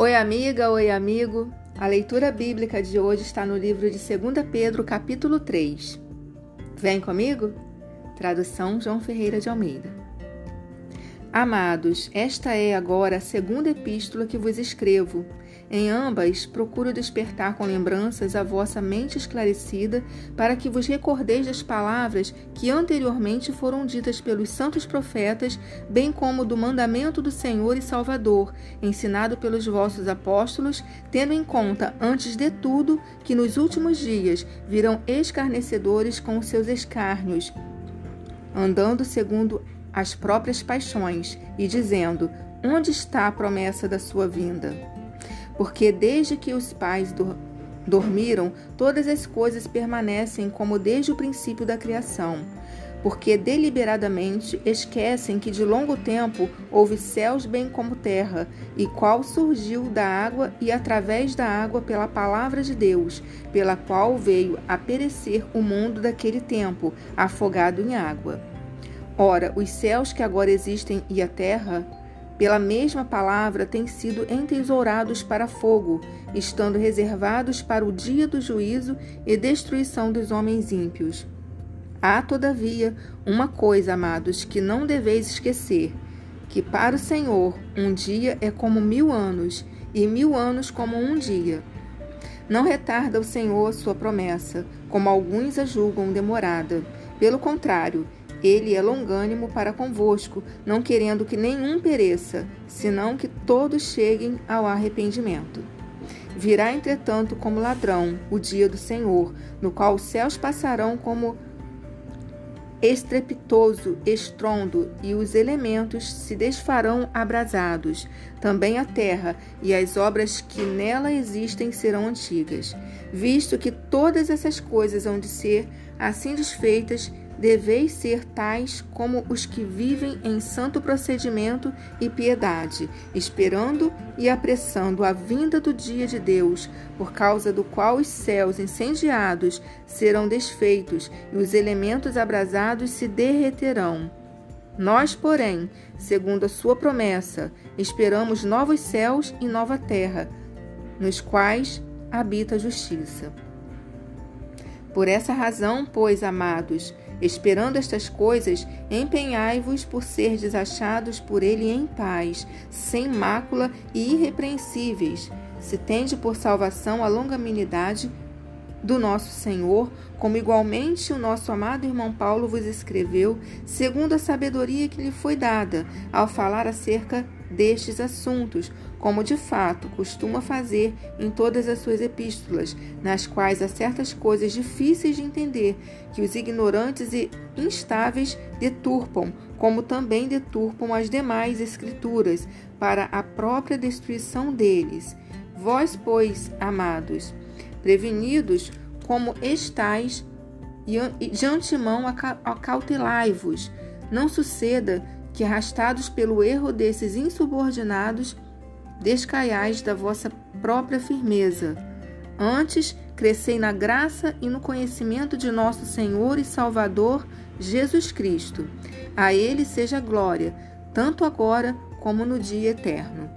Oi, amiga, oi, amigo. A leitura bíblica de hoje está no livro de 2 Pedro, capítulo 3. Vem comigo? Tradução João Ferreira de Almeida. Amados, esta é agora a segunda epístola que vos escrevo. Em ambas, procuro despertar com lembranças a vossa mente esclarecida, para que vos recordeis das palavras que anteriormente foram ditas pelos santos profetas, bem como do mandamento do Senhor e Salvador, ensinado pelos vossos apóstolos, tendo em conta, antes de tudo, que nos últimos dias virão escarnecedores com os seus escárnios, andando segundo as próprias paixões, e dizendo: Onde está a promessa da sua vinda? Porque desde que os pais do, dormiram, todas as coisas permanecem como desde o princípio da criação. Porque deliberadamente esquecem que de longo tempo houve céus bem como terra, e qual surgiu da água e através da água pela palavra de Deus, pela qual veio a perecer o mundo daquele tempo, afogado em água. Ora, os céus que agora existem e a terra pela mesma palavra, têm sido entesourados para fogo, estando reservados para o dia do juízo e destruição dos homens ímpios. Há, todavia, uma coisa, amados, que não deveis esquecer: que para o Senhor um dia é como mil anos, e mil anos como um dia. Não retarda o Senhor sua promessa, como alguns a julgam demorada. Pelo contrário, ele é longânimo para convosco, não querendo que nenhum pereça, senão que todos cheguem ao arrependimento. Virá, entretanto, como ladrão o dia do Senhor, no qual os céus passarão como estrepitoso estrondo, e os elementos se desfarão abrasados. Também a terra e as obras que nela existem serão antigas. Visto que todas essas coisas hão de ser assim desfeitas, deveis ser tais como os que vivem em santo procedimento e piedade, esperando e apressando a vinda do dia de Deus, por causa do qual os céus incendiados serão desfeitos e os elementos abrasados se derreterão. Nós, porém, segundo a sua promessa, esperamos novos céus e nova terra, nos quais habita a justiça. Por essa razão, pois, amados, Esperando estas coisas, empenhai-vos por ser desachados por ele em paz, sem mácula e irrepreensíveis, se tende por salvação a longanimidade do nosso Senhor, como igualmente o nosso amado irmão Paulo vos escreveu, segundo a sabedoria que lhe foi dada, ao falar acerca destes assuntos, como de fato costuma fazer em todas as suas epístolas, nas quais há certas coisas difíceis de entender que os ignorantes e instáveis deturpam, como também deturpam as demais escrituras, para a própria destruição deles. Vós, pois, amados, prevenidos como estais, e de antemão acautelai-vos, não suceda que, arrastados pelo erro desses insubordinados, descaiais da vossa própria firmeza. Antes, crescei na graça e no conhecimento de nosso Senhor e Salvador Jesus Cristo. A Ele seja glória, tanto agora como no dia eterno.